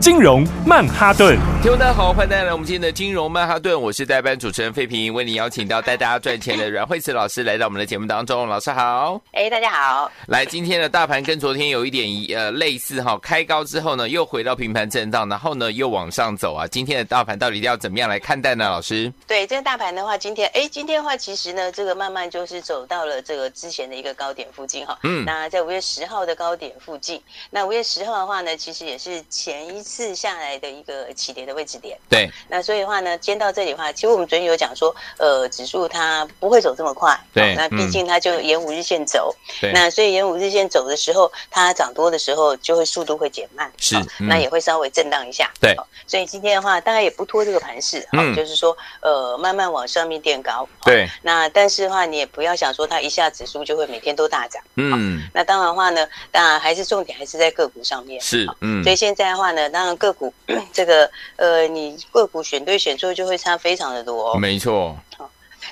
金融曼哈顿，听众大家好，欢迎大家来我们今天的金融曼哈顿，我是代班主持人费平，为您邀请到带大家赚钱的阮慧慈老师来到我们的节目当中，老师好，哎，大家好，来，今天的大盘跟昨天有一点呃类似哈，开高之后呢，又回到平盘震荡，然后呢又往上走啊，今天的大盘到底要怎么样来看待呢？老师，对，这个大盘的话，今天哎，今天的话其实呢，这个慢慢就是走到了这个之前的一个高点附近哈，嗯，那在五月十号的高点附近，那五月十号的话呢，其实也是前一次下来的。一个起跌的位置点，对，那所以的话呢，今天到这里的话，其实我们昨天有讲说，呃，指数它不会走这么快，对，那毕竟它就沿五日线走，对，那所以沿五日线走的时候，它涨多的时候就会速度会减慢，是，那也会稍微震荡一下，对，所以今天的话，大概也不拖这个盘势，嗯，就是说，呃，慢慢往上面垫高，对，那但是的话，你也不要想说它一下指数就会每天都大涨，嗯，那当然的话呢，当然还是重点还是在个股上面，是，嗯，所以现在的话呢，当然个股。这个呃，你个股选对选错就会差非常的多，哦，没错。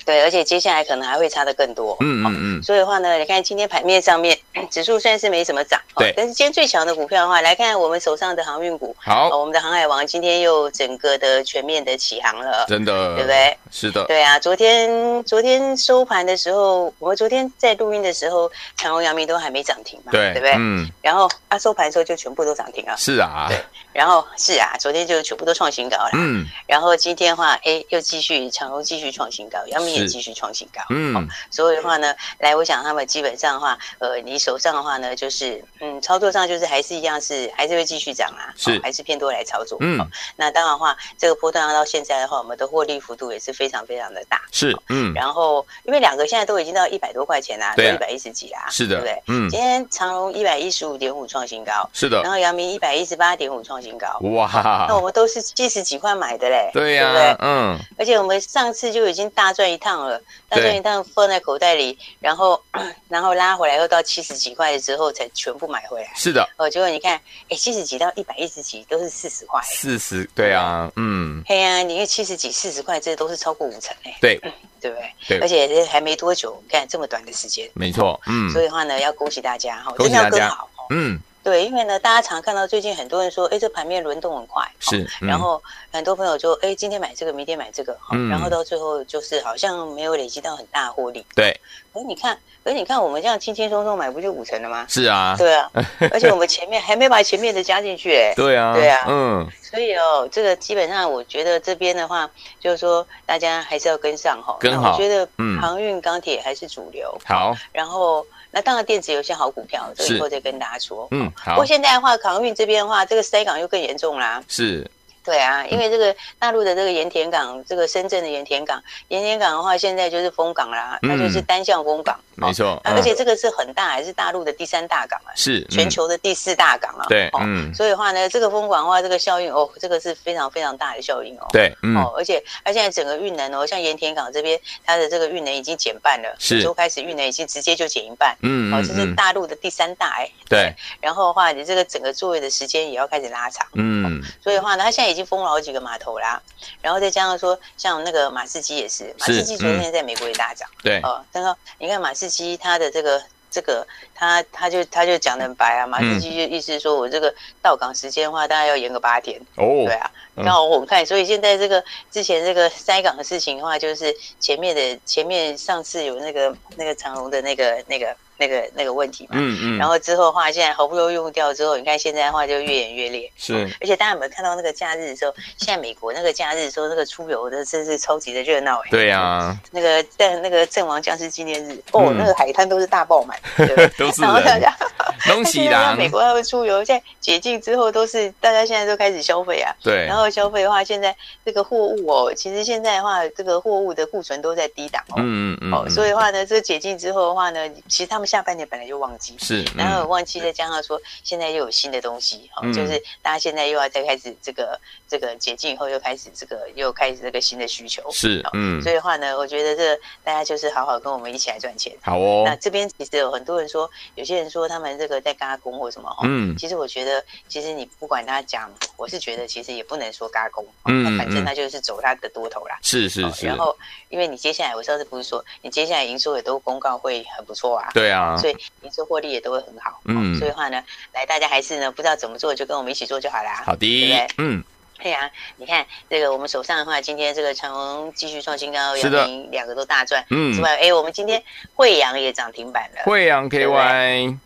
对，而且接下来可能还会差的更多。嗯嗯嗯。所以的话呢，你看今天盘面上面指数虽然是没什么涨，对，但是今天最强的股票的话，来看我们手上的航运股。好，我们的航海王今天又整个的全面的起航了，真的，对不对？是的。对啊，昨天昨天收盘的时候，我们昨天在录音的时候，长荣、阳明都还没涨停嘛，对，对不对？嗯。然后啊，收盘的时候就全部都涨停了。是啊。对。然后是啊，昨天就全部都创新高了。嗯。然后今天的话，哎，又继续长荣继续创新高，阳明也继续创新高。嗯、哦，所以的话呢，来，我想他们基本上的话，呃，你手上的话呢，就是嗯，操作上就是还是一样是，还是会继续涨啊，是、哦，还是偏多来操作。嗯、哦，那当然的话，这个波段到现在的话，我们的获利幅度也是非常非常的大。是，嗯，然后因为两个现在都已经到一百多块钱啦，对、啊，一百一十几啦，是的，对不对？嗯，今天长荣一百一十五点五创新高，是的，然后阳明一百一十八点五创新高，哇，那我们都是七十几块买的嘞，对呀、啊，对不对？嗯，而且我们上次就已经大赚一趟了，大赚一趟放在口袋里，然后 然后拉回来又到七十几块的时候才全部买回来。是的，哦，结果你看，哎，七十几到一百一十几都是四十块。四十，对啊，嗯。嘿呀，你看七十几、四十块，这都是超过五成哎。对，对不对？对。而且还没多久，你看这么短的时间。没错，嗯。所以的话呢，要恭喜大家哈，真的要更好。嗯。对，因为呢，大家常看到最近很多人说，哎，这盘面轮动很快，是。嗯、然后很多朋友就，哎，今天买这个，明天买这个，嗯、然后到最后就是好像没有累积到很大的获利。对。可是你看，可是你看，我们这样轻轻松松买，不就五成了吗？是啊。对啊。而且我们前面还没把前面的加进去，哎。对啊。对啊。嗯。所以哦，这个基本上我觉得这边的话，就是说大家还是要跟上哈。跟好。我觉得，嗯，航运、钢铁还是主流。好。然后。那当然，电子有些好股票，这个以后再跟大家说。嗯，好。不过现在的话，航运这边的话，这个塞港又更严重啦。是。对啊，因为这个大陆的这个盐田港，这个深圳的盐田港，盐田港的话，现在就是封港啦，它就是单向封港。没错，而且这个是很大，还是大陆的第三大港啊？是全球的第四大港啊。对，嗯。所以的话呢，这个封港的话，这个效应哦，这个是非常非常大的效应哦。对，嗯。哦，而且它现在整个运能哦，像盐田港这边，它的这个运能已经减半了，是。周开始运能已经直接就减一半。嗯。哦，这是大陆的第三大哎。对。然后的话，你这个整个作业的时间也要开始拉长。嗯。所以的话呢，它现在已经封了好几个码头啦，然后再加上说，像那个马士基也是，马士基昨天在美国也大涨。对。哦，刚刚你看马士基它的。这个这个他他就他就讲的很白啊，马士基就意思说我这个到港时间的话，大概要延个八天。哦，对啊，然后我们看，所以现在这个之前这个塞港的事情的话，就是前面的前面上次有那个那个长隆的那个那个。那个那个问题嘛，嗯嗯，然后之后的话，现在好不容易用掉之后，你看现在的话就越演越烈，是，而且大家有没有看到那个假日的时候，现在美国那个假日的时候，那个出游的真是超级的热闹哎，对呀，那个在那个阵亡将士纪念日，哦，那个海滩都是大爆满，都是人，东西啦，美国他们出游，现在解禁之后都是大家现在都开始消费啊，对，然后消费的话，现在这个货物哦，其实现在的话，这个货物的库存都在低档哦，嗯嗯嗯，哦，所以的话呢，这个解禁之后的话呢，其实他们。们下半年本来就旺季，是，然后旺季再加上说现在又有新的东西，哈，就是大家现在又要再开始这个这个解禁以后又开始这个又开始这个新的需求，是，嗯，所以的话呢，我觉得这个大家就是好好跟我们一起来赚钱，好哦。那这边其实有很多人说，有些人说他们这个在嘎工或什么，嗯，其实我觉得，其实你不管他讲，我是觉得其实也不能说嘎工，嗯，反正他就是走他的多头啦，是是是。然后因为你接下来我上次不是说你接下来营收也都公告会很不错啊，对啊，所以营收获利也都会很好，嗯，所以的话呢，来大家还是呢不知道怎么做，就跟我们一起做就好啦。好的，对不对？嗯。对呀，你看这个，我们手上的话，今天这个长虹继续创新高，阳明两个都大赚。嗯，之外，哎，我们今天惠阳也涨停板了。惠阳 KY，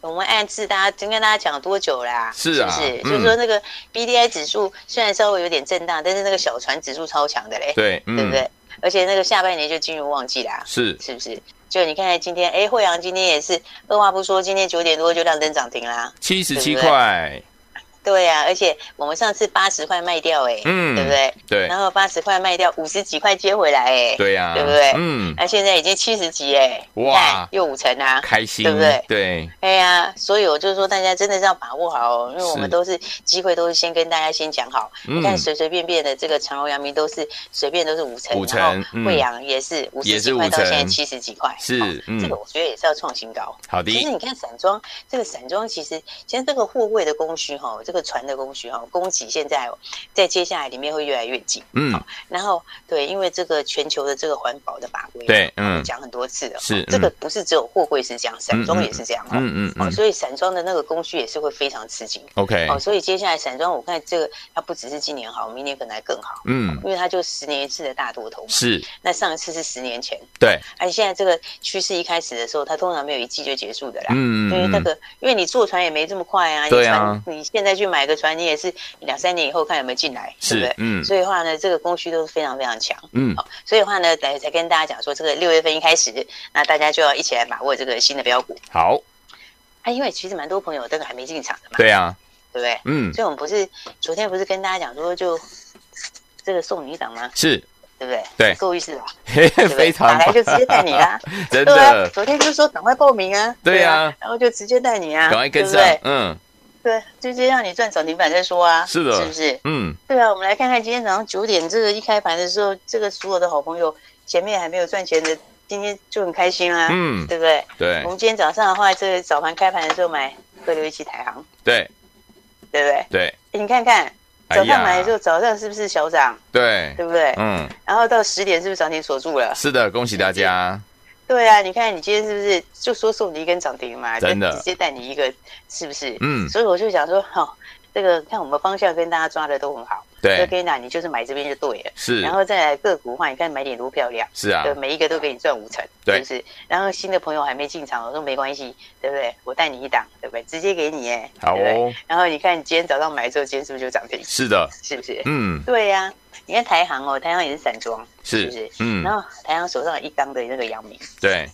我们暗示大家，今天跟大家讲多久啦？是啊，是不是？就是说那个 BDI 指数虽然稍微有点震荡，但是那个小船指数超强的嘞。对，对不对？而且那个下半年就进入旺季啦。是，是不是？就你看今天，哎，惠阳今天也是二话不说，今天九点多就亮灯涨停啦，七十七块。对呀、啊，而且我们上次八十块卖掉，哎，嗯，对不对？对。然后八十块卖掉，五十几块接回来，哎，对呀，对不对？嗯。那现在已经七十几，哎，哇，又五成啊，开心，对不对？对。哎呀，所以我就说，大家真的是要把握好哦，因为我们都是机会，都是先跟大家先讲好。你看，随随便便的这个长荣、阳明都是随便都是五成，五成。惠阳也是五十几块到现在七十几块，是，这个我觉得也是要创新高。好的。其实你看散装，这个散装其实其实这个货柜的供需哈，这个船的供需。供给现在在接下来里面会越来越紧，嗯，然后对，因为这个全球的这个环保的法规，对，嗯，讲很多次了，是这个不是只有货柜是这样，散装也是这样，嗯嗯，所以散装的那个供需也是会非常吃紧，OK，哦，所以接下来散装我看这个它不只是今年好，明年可能还更好，嗯，因为它就十年一次的大多头，是，那上一次是十年前，对，而且现在这个趋势一开始的时候，它通常没有一季就结束的啦，嗯，因为那个因为你坐船也没这么快啊，对啊，你现在去买个船，你也是两三年。以后看有没有进来，是对不对？嗯，所以的话呢，这个供需都是非常非常强，嗯，好，所以的话呢，才才跟大家讲说，这个六月份一开始，那大家就要一起来把握这个新的标股。好，啊，因为其实蛮多朋友都还没进场的嘛，对啊，对不对？嗯，所以我们不是昨天不是跟大家讲说，就这个送你一档吗？是，对不对？对，够意思吧？非常，打来就直接带你啦，真的。昨天就说赶快报名啊，对啊，然后就直接带你啊，赶快跟上，嗯。对，就先让你赚涨停板再说啊，是的，是不是？嗯，对啊，我们来看看今天早上九点这个一开盘的时候，这个所有的好朋友前面还没有赚钱的，今天就很开心啊，嗯，对不对？对，我们今天早上的话，这个早盘开盘的时候买和六一七台行，对，对不对？对，你看看早上买的时候，早上是不是小涨？对，对不对？嗯，然后到十点是不是涨停锁住了？是的，恭喜大家。对啊，你看你今天是不是就说送你一根涨停嘛？真的，直接带你一个，是不是？嗯，所以我就想说，好、哦，这个看我们方向跟大家抓的都很好。对，就跟你就是买这边就对了。是，然后再来个股的话，你看买点多漂亮。是啊，对，每一个都给你赚五成，对，是不是？然后新的朋友还没进场，我说没关系，对不对？我带你一档，对不对？直接给你哎，好哦。然后你看你今天早上买之后，今天是不是就涨停？是的，是不是？嗯，对呀。你看台行哦，台行也是散装，是不是？嗯。然后台行手上有一缸的那个阳明，对，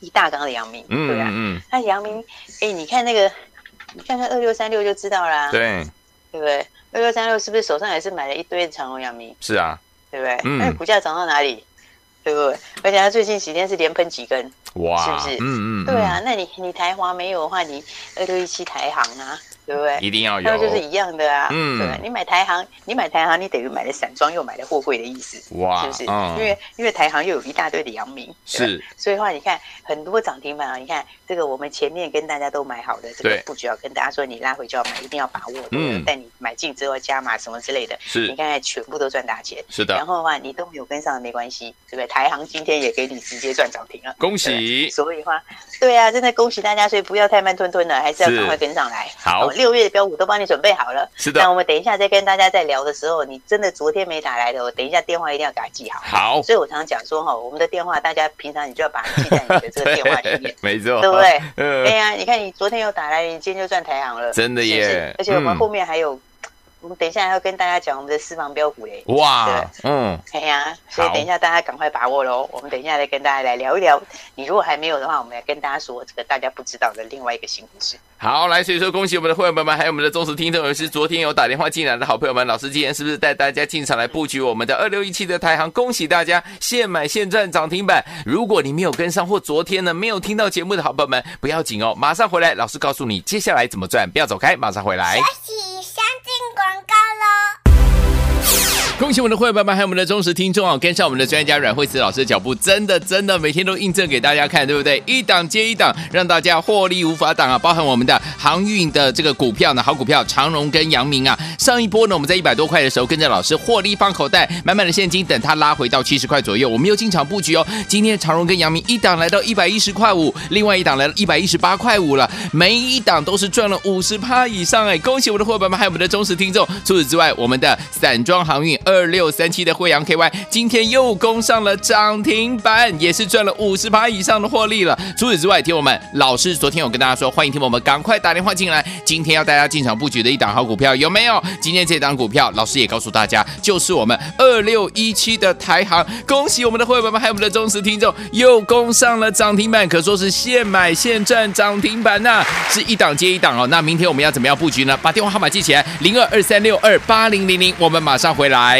一大缸的阳明，嗯，对啊。嗯。那阳明，哎，你看那个，你看看二六三六就知道啦。对。对不对？二六三六是不是手上也是买了一堆的长荣、阳明？是啊，对不对？嗯，那股价涨到哪里？对不对？而且它最近几天是连喷几根，哇，是不是？嗯嗯，对啊。那你你台华没有的话，你二六一七台行啊。对不对？一定要有，那就是一样的啊。嗯，对，你买台行，你买台行，你等于买了散装又买了货柜的意思，哇，是不是？因为因为台行又有一大堆的阳明，是，所以的话，你看很多涨停板啊，你看这个我们前面跟大家都买好的这个布局，要跟大家说，你拉回就要买，一定要把握。嗯，带你买进之后加码什么之类的，是，你看全部都赚大钱。是的。然后的话，你都没有跟上的没关系，对不对？台行今天也给你直接赚涨停了，恭喜。所以的话，对啊，真的恭喜大家，所以不要太慢吞吞了，还是要赶快跟上来。好，六月的标股都帮你准备好了，是的。那我们等一下再跟大家在聊的时候，你真的昨天没打来的，我等一下电话一定要给他记好。好，所以我常常讲说哈，我们的电话，大家平常你就要把它记在你的这个电话里面，没错，对不对？嗯。对呀，你看你昨天有打来，你今天就赚台行了，真的耶！而且我们后面还有我们等一下要跟大家讲我们的私房标股嘞。哇，对嗯，哎呀，所以等一下大家赶快把握喽。我们等一下来跟大家来聊一聊。你如果还没有的话，我们来跟大家说这个大家不知道的另外一个新故事。好，来，所以说恭喜我们的会员朋友们，还有我们的忠实听众，也是昨天有打电话进来的好朋友们。老师今天是不是带大家进场来布局我们的二六一七的台行？恭喜大家现买现赚涨停板。如果你没有跟上或昨天呢没有听到节目的好朋友们，不要紧哦，马上回来，老师告诉你接下来怎么赚，不要走开，马上回来。广告喽。恭喜我们的会员们，还有我们的忠实听众啊！跟上我们的专家阮慧慈老师的脚步，真的真的每天都印证给大家看，对不对？一档接一档，让大家获利无法挡啊！包含我们的航运的这个股票呢，好股票长荣跟阳明啊，上一波呢我们在一百多块的时候跟着老师获利放口袋，满满的现金，等它拉回到七十块左右，我们又进场布局哦。今天长荣跟阳明一档来到一百一十块五，另外一档来到一百一十八块五了，每一档都是赚了五十趴以上哎！恭喜我们的会员朋友们，还有我们的忠实听众。除此之外，我们的散装航运。二六三七的惠阳 KY 今天又攻上了涨停板，也是赚了五十趴以上的获利了。除此之外，听我们老师昨天有跟大家说，欢迎听我们赶快打电话进来。今天要大家进场布局的一档好股票有没有？今天这档股票，老师也告诉大家，就是我们二六一七的台航。恭喜我们的会员们，还有我们的忠实听众，又攻上了涨停板，可说是现买现赚涨停板呐、是一档接一档哦。那明天我们要怎么样布局呢？把电话号码记起来，零二二三六二八零零零，我们马上回来。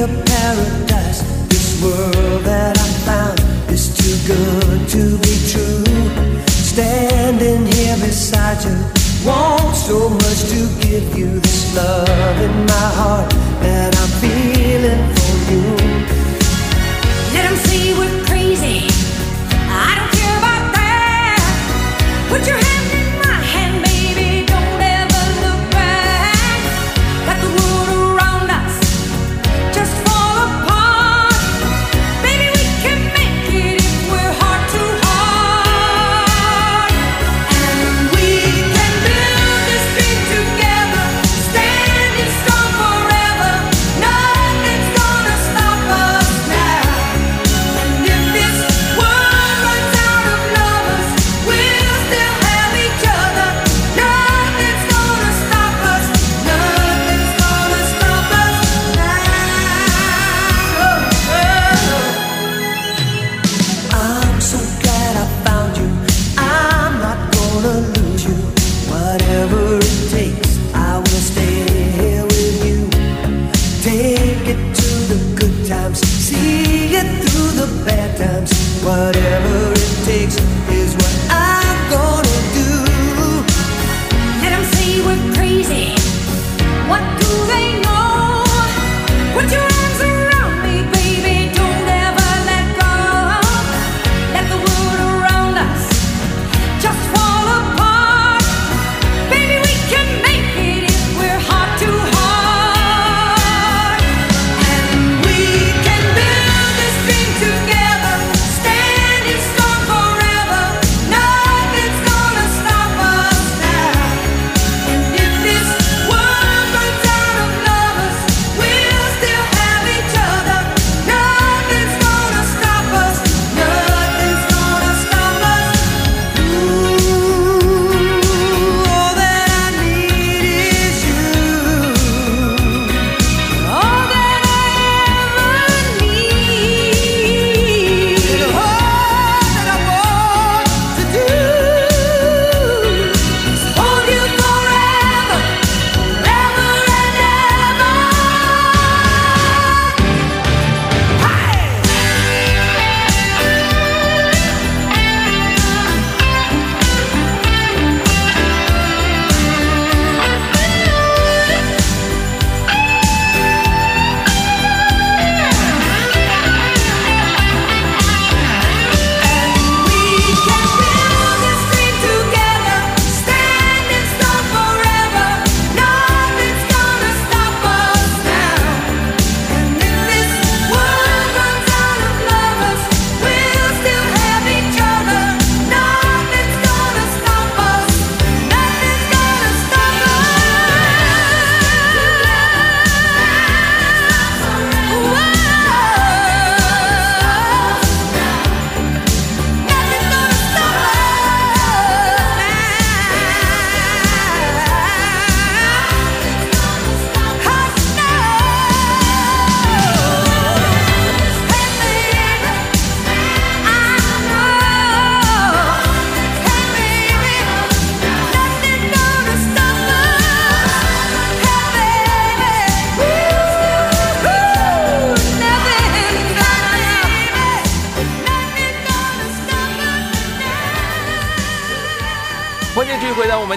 a paradise. This world that I found is too good to be true. Standing here beside you, want so much to give you this love in my heart that I'm feeling for you. Let them say we're crazy. I don't care about that. Put your hands.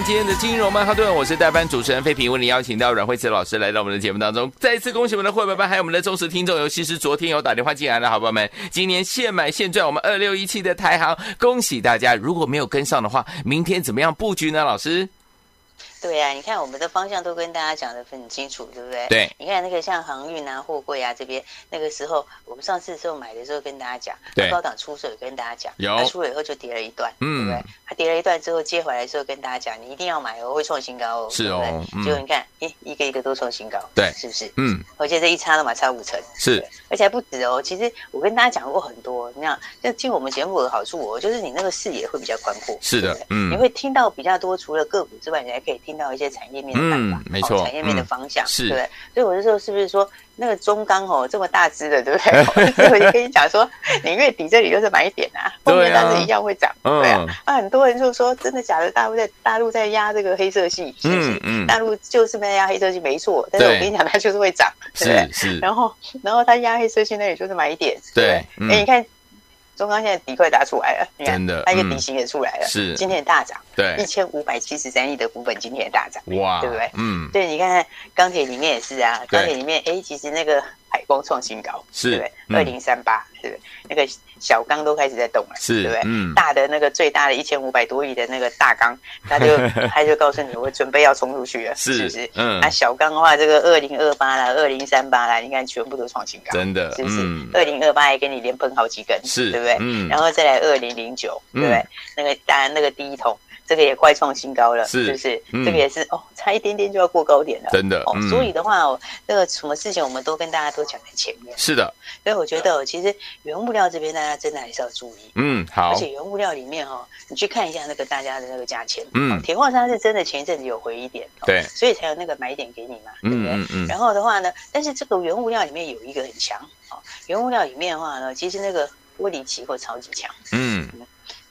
今天的金融曼哈顿，我是代班主持人费平，为您邀请到阮慧慈老师来到我们的节目当中。再一次恭喜我们的会员班，还有我们的忠实听众，尤其是昨天有打电话进来的好朋友们，今年现买现赚，我们二六一七的台行，恭喜大家！如果没有跟上的话，明天怎么样布局呢？老师？对呀、啊，你看我们的方向都跟大家讲的很清楚，对不对？对。你看那个像航运啊、货柜啊这边，那个时候我们上次的时候买的时候跟大家讲，对。高档出手也跟大家讲，有。它出了以后就跌了一段，嗯，对不对？它跌了一段之后接回来的时候跟大家讲，你一定要买哦，会创新高哦，是哦。结果你看，一一个一个都创新高，对，是不是？嗯。而且这一差的嘛，差五成，是。而且还不止哦，其实我跟大家讲过很多，你看，就听我们节目的好处哦，就是你那个视野会比较宽阔，是的，嗯。你会听到比较多，除了个股之外，你还可以听到一些产业面。嗯，没错，产业面的方向、嗯、是，对，所以我就说，是不是说那个中钢哦这么大只的，对不对？所 以我就跟你讲说，你月底这里就是买点啊，后面但是一样会涨，对啊。啊、很多人就说，真的假的？大陆在大陆在压这个黑色系，是不是？嗯嗯，大陆就是在压黑色系，没错。但是我跟你讲，它就是会涨，对不对？然后然后它压黑色系那里就是买点，对，哎、嗯欸，你看。中钢现在底快打出来了，你看，它一个底型也出来了，是今天也大涨，对，一千五百七十三亿的股本今天也大涨，哇，对不对？嗯，对，你看看钢铁里面也是啊，钢铁里面，哎，其实那个海光创新高，是，对不对？二零三八，是？那个。小钢都开始在动了，是，对不对？嗯，大的那个最大的一千五百多亿的那个大钢，他就 他就告诉你，我准备要冲出去了，是，是不是？嗯，那小钢的话，这个二零二八啦，二零三八啦，你看全部都创新高，真的，是不是？二零二八还给你连喷好几根，是，对不对？嗯，然后再来二零零九，对不对？那个当然那个第一桶。这个也快创新高了，是，是不是？嗯、这个也是哦，差一点点就要过高点了，真的。哦，嗯、所以的话哦，这个什么事情我们都跟大家都讲在前面。是的，所以我觉得哦，其实原物料这边大家真的还是要注意。嗯，好。而且原物料里面哈、哦，你去看一下那个大家的那个价钱，嗯，铁矿砂是真的前一阵子有回一点，对、哦，所以才有那个买点给你嘛，对不对？嗯嗯。然后的话呢，但是这个原物料里面有一个很强哦，原物料里面的话呢，其实那个玻璃期货超级强，嗯。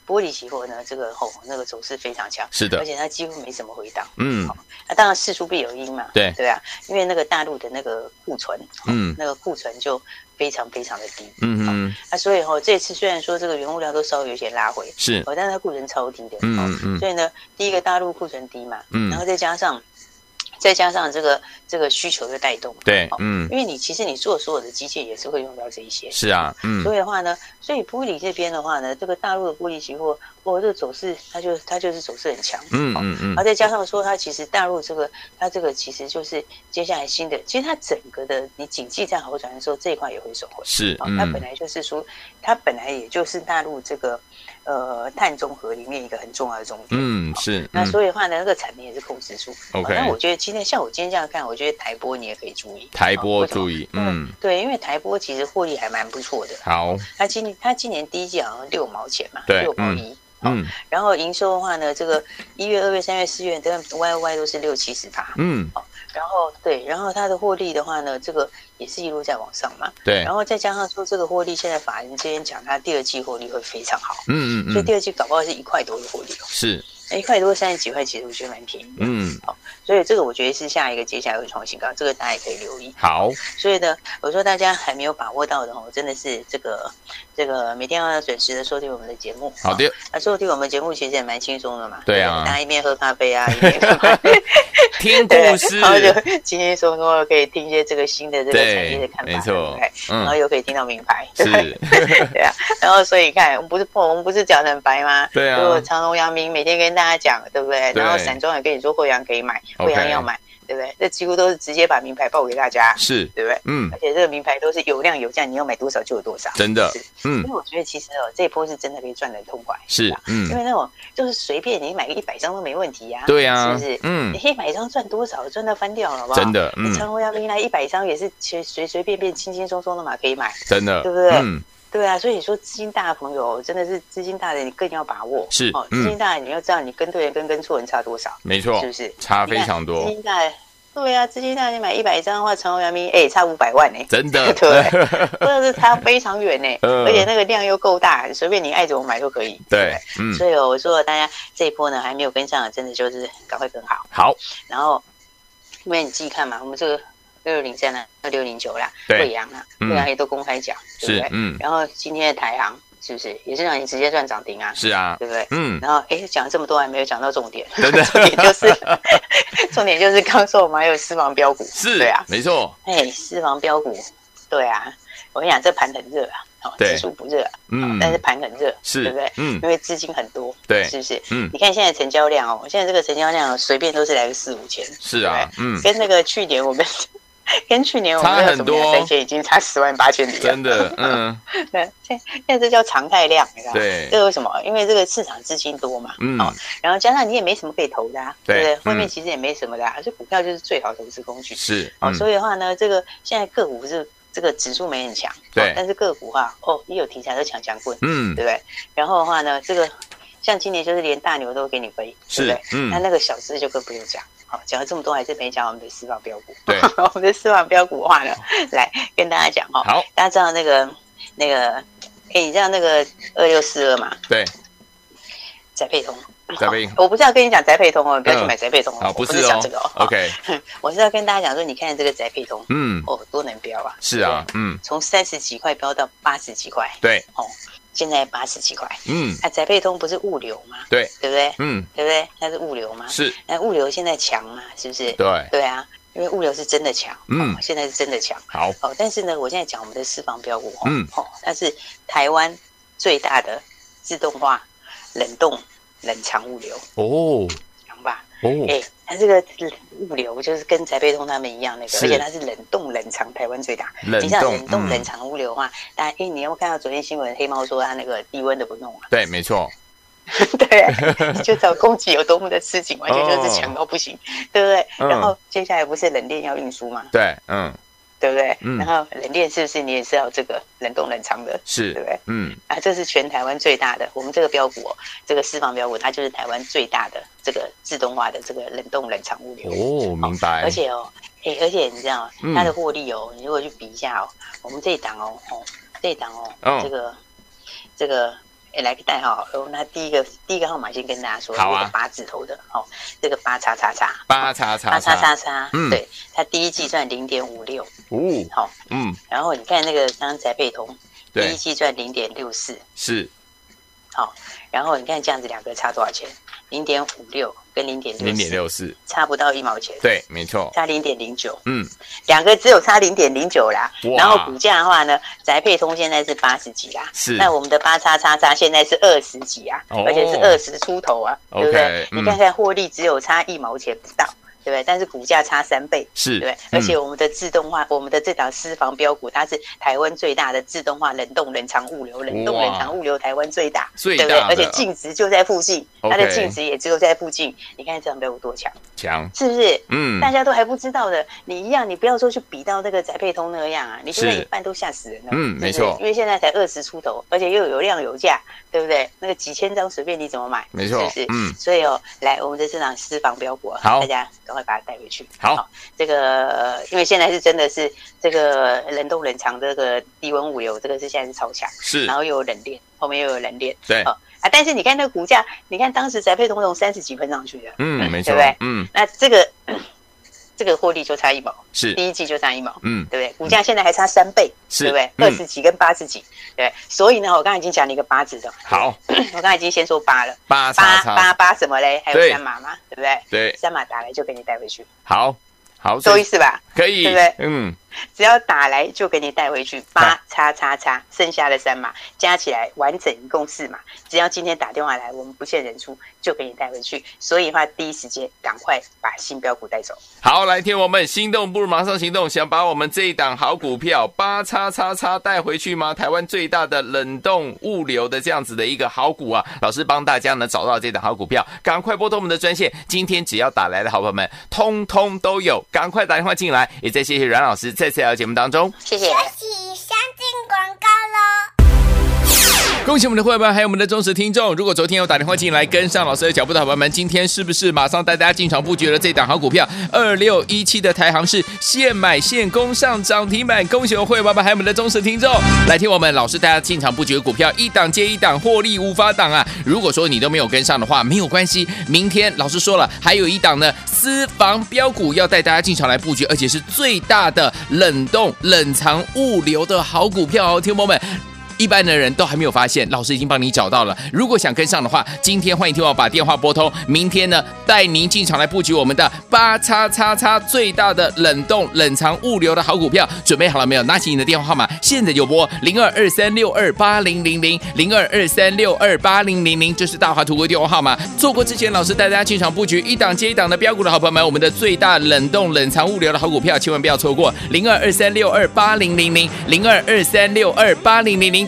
玻璃期货呢，这个吼、哦、那个走势非常强，是的，而且它几乎没什么回档，嗯，那、哦啊、当然事出必有因嘛，对对啊，因为那个大陆的那个库存，嗯，那个库存就非常非常的低，嗯嗯，那、啊、所以吼，这次虽然说这个原物料都稍微有些拉回，是，哦，但是它库存超低的，嗯嗯，哦、所以呢，第一个大陆库存低嘛，嗯，然后再加上。再加上这个这个需求的带动，对，嗯，因为你其实你做所有的机械也是会用到这一些，是啊，嗯，所以的话呢，所以玻璃这边的话呢，这个大陆的玻璃期货，哦，这个走势它就它就是走势很强，嗯嗯嗯，然后再加上说它其实大陆这个它这个其实就是接下来新的，其实它整个的你景气在好转的时候，这一块也会收回，是，嗯，它本来就是说它本来也就是大陆这个。呃，碳中和里面一个很重要的重点，嗯，是。那所以的话呢，那个产能也是控制住。OK。那我觉得今天像我今天这样看，我觉得台玻你也可以注意。台玻注意，嗯，对，因为台玻其实获利还蛮不错的。好。它今年它今年第一季好像六毛钱嘛，对，六毛一。嗯。然后营收的话呢，这个一月、二月、三月、四月，这个 Y Y 都是六七十趴。嗯。然后对，然后它的获利的话呢，这个也是一路在往上嘛。对，然后再加上说这个获利，现在法人这边讲，它第二季获利会非常好。嗯嗯嗯。所以第二季搞不好是一块多的获利哦。是。一块多三十几块，其实我觉得蛮便宜。嗯，好，所以这个我觉得是下一个接下来会创新高，这个大家也可以留意。好，所以呢，我说大家还没有把握到的哦，真的是这个这个每天要准时的收听我们的节目。好的，那收听我们节目其实也蛮轻松的嘛。对啊，大家 一边喝咖啡啊，一边听故事，然后就轻轻松松的可以听一些这个新的这个产业的看法，没错，然后又可以听到名牌，是，对啊，然后所以看，我们不是我们不是讲得很白吗？对啊，就长荣、阳明每天跟大家讲，对不对？对，然后散装也跟你说，贵阳可以买，贵阳要买，对不对？这几乎都是直接把名牌报给大家，是对不对？嗯，而且这个名牌都是有量有价，你要买多少就有多少，真的。是，嗯，因为我觉得其实哦，这一波是真的可以赚得痛快，是，嗯，因为那种就是随便你买个一百张都没问题呀，对呀，是不是？嗯，你一百张赚多少，赚到翻掉了，好不好？真的，嗯，长荣、阳明来一百张也是随随随便便、轻轻松松的嘛，可以买，真的，对不对？嗯。对啊，所以你说资金大的朋友真的是资金大的，你更要把握。是哦，资金大的你要知道你跟对人跟跟错人差多少。没错，是不是差非常多？资金大，对啊，资金大，你买一百张的话，长荣、阳明，哎，差五百万呢。真的，对，真的是差非常远呢。而且那个量又够大，随便你爱怎么买都可以。对，嗯。所以我说大家这一波呢还没有跟上，真的就是赶快跟好。好，然后因为你自己看嘛，我们这个。二六零三啦，二六零九啦，惠阳啊，惠阳也都公开讲，对不对？嗯。然后今天的台航是不是也是让你直接赚涨停啊？是啊，对不对？嗯。然后哎，讲了这么多还没有讲到重点，重点就是 重点就是刚说我们还有私房标股，是，对啊，没错。哎，私房标股，对啊，我跟你讲，这盘很热啊。好，指数不热，嗯，但是盘很热，是，对不对？嗯，因为资金很多，对，是不是？嗯，你看现在成交量哦，现在这个成交量随便都是来个四五千，是啊，嗯，跟那个去年我们，跟去年我们差很多，三千已经差十万八千里了，真的，嗯，对，现现在这叫常态量，你知道吗？对，这为什么？因为这个市场资金多嘛，嗯，然后加上你也没什么可以投的，对不对？后面其实也没什么的，而且股票就是最好投资工具，是，哦，所以的话呢，这个现在个股是。这个指数没很强，对，但是个股哈，哦，一有题材都抢抢棍，嗯，对不对？然后的话呢，这个像今年就是连大牛都给你飞，对不对？嗯，那那个小资就更不用讲。好，讲了这么多，还是没讲我们的私房标股。对，我们的私房标股的话呢，来跟大家讲哈。好，大家知道那个那个，哎，你知道那个二六四二嘛？对，宅配通。宅配，我不是要跟你讲宅配通哦，不要去买宅配通哦。不是讲这个哦。OK，我是要跟大家讲说，你看这个宅配通，嗯，哦，多能飙啊！是啊，嗯，从三十几块飙到八十几块，对，哦，现在八十几块，嗯，啊，宅配通不是物流吗？对，对不对？嗯，对不对？那是物流吗？是，那物流现在强嘛？是不是？对，对啊，因为物流是真的强，嗯，现在是真的强。好，哦，但是呢，我现在讲我们的私房标股，嗯，哦，它是台湾最大的自动化冷冻。冷藏物流哦？哦，哎，它这个物流就是跟宅配通他们一样那个，而且它是冷冻冷藏台湾最大。你像冷冻冷藏物流的话，大家哎，你有没有看到昨天新闻？黑猫说它那个低温的不弄啊？对，没错。对，你就知道供给有多么的吃紧，完全就是强到不行，对不对？然后接下来不是冷链要运输吗？对，嗯。对不对？嗯，然后冷链是不是你也是要这个冷冻冷藏的？是，对不对？嗯，啊，这是全台湾最大的，我们这个标股，哦这个私房标股，它就是台湾最大的这个自动化的这个冷冻冷藏物流。哦，明白。而且哦，哎，而且你知道它的获利哦，你如果去比一下哦，我们这一档哦，哦，这一档哦，这个这个。哎，来个代号，那第一个第一个号码先跟大家说，好啊，八字头的，哦，这个八叉叉叉，八叉叉，八叉叉叉，嗯，对，它第一季赚零点五六，哦，好，嗯，然后你看那个刚刚宅配通，第一季赚零点六四，是，好，然后你看这样子两个差多少钱？零点五六跟零点零点六四，差不到一毛钱。对，没错，差零点零九。嗯，两个只有差零点零九啦。然后股价的话呢，宅配通现在是八十几啦。是。那我们的八叉叉叉现在是二十几啊，而且是二十出头啊，对不对？你看看获利只有差一毛钱不到。对不对？但是股价差三倍，是对，而且我们的自动化，我们的这档私房标股，它是台湾最大的自动化冷冻冷藏物流，冷冻冷藏物流台湾最大，对不对？而且净值就在附近，它的净值也只有在附近。你看这档标股多强，强是不是？嗯，大家都还不知道的，你一样，你不要说去比到那个宅配通那个样啊，你现在一半都吓死人了。嗯，没错，因为现在才二十出头，而且又有量有价，对不对？那个几千张随便你怎么买，没错，是不是？嗯，所以哦，来我们的这档私房标股，好，大家。赶快把它带回去。好，这个因为现在是真的是这个冷冻冷藏这个低温物流，这个是现在是超强。是，然后又有冷链，后面又有冷链。对。啊，但是你看那个股价，你看当时宅配通从三十几分上去的。嗯，没错。对不对？嗯。那这个这个获利就差一毛，是第一季就差一毛。嗯，对不对？股价现在还差三倍，对不对？二十几跟八十几，对。所以呢，我刚才已经讲了一个八字的。好，我刚才已经先说八了。八八八八什么嘞？还有三码吗？对不对？对。三码打来就给你带回去。好。好，够意思吧？可以，对不对？嗯，只要打来就给你带回去，八叉叉叉，剩下的三码加起来完整一共四码。只要今天打电话来，我们不限人数就给你带回去。所以的话，第一时间赶快把新标股带走。好，来听我们心动不如马上行动，想把我们这一档好股票八叉叉叉带回去吗？台湾最大的冷冻物流的这样子的一个好股啊，老师帮大家呢找到这档好股票，赶快拨通我们的专线。今天只要打来的好朋友们，通通都有。赶快打电话进来，也再谢谢阮老师再次来到节目当中，谢谢。休息，相进广告喽。恭喜我们的会员还有我们的忠实听众，如果昨天有打电话进来跟上老师的脚步的伙伴们，今天是不是马上带大家进场布局了这档好股票？二六一七的台行是现买现攻上涨停板，恭喜我们会员还有我们的忠实听众，来听我们老师带大家进场布局的股票，一档接一档，获利无法挡啊！如果说你都没有跟上的话，没有关系，明天老师说了，还有一档呢私房标股要带大家进场来布局，而且是最大的冷冻冷藏物流的好股票哦，听朋友们。一般的人都还没有发现，老师已经帮你找到了。如果想跟上的话，今天欢迎听我把电话拨通，明天呢带您进场来布局我们的八叉叉叉最大的冷冻冷藏物流的好股票，准备好了没有？拿起你的电话号码，现在就拨零二二三六二八零零零零二二三六二八零零零，这是大华图的电话号码。错过之前老师带大家进场布局一档接一档的标股的好朋友们，我们的最大冷冻冷藏物流的好股票，千万不要错过零二二三六二八零零零零二二三六二八零零零，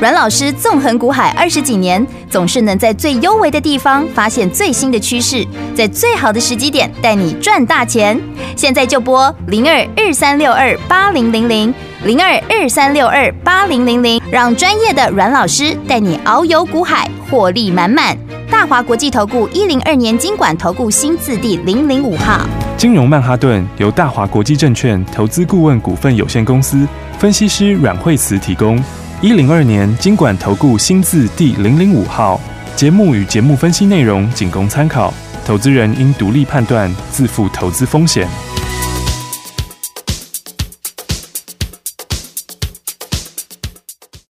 阮老师纵横股海二十几年，总是能在最优微的地方发现最新的趋势，在最好的时机点带你赚大钱。现在就拨零二二三六二八零零零零二二三六二八零零零，让专业的阮老师带你遨游股海，获利满满。大华国际投顾一零二年金管投顾新字第零零五号。金融曼哈顿由大华国际证券投资顾问股份有限公司分析师阮慧慈提供。一零二年经管投顾新字第零零五号。节目与节目分析内容仅供参考，投资人应独立判断，自负投资风险。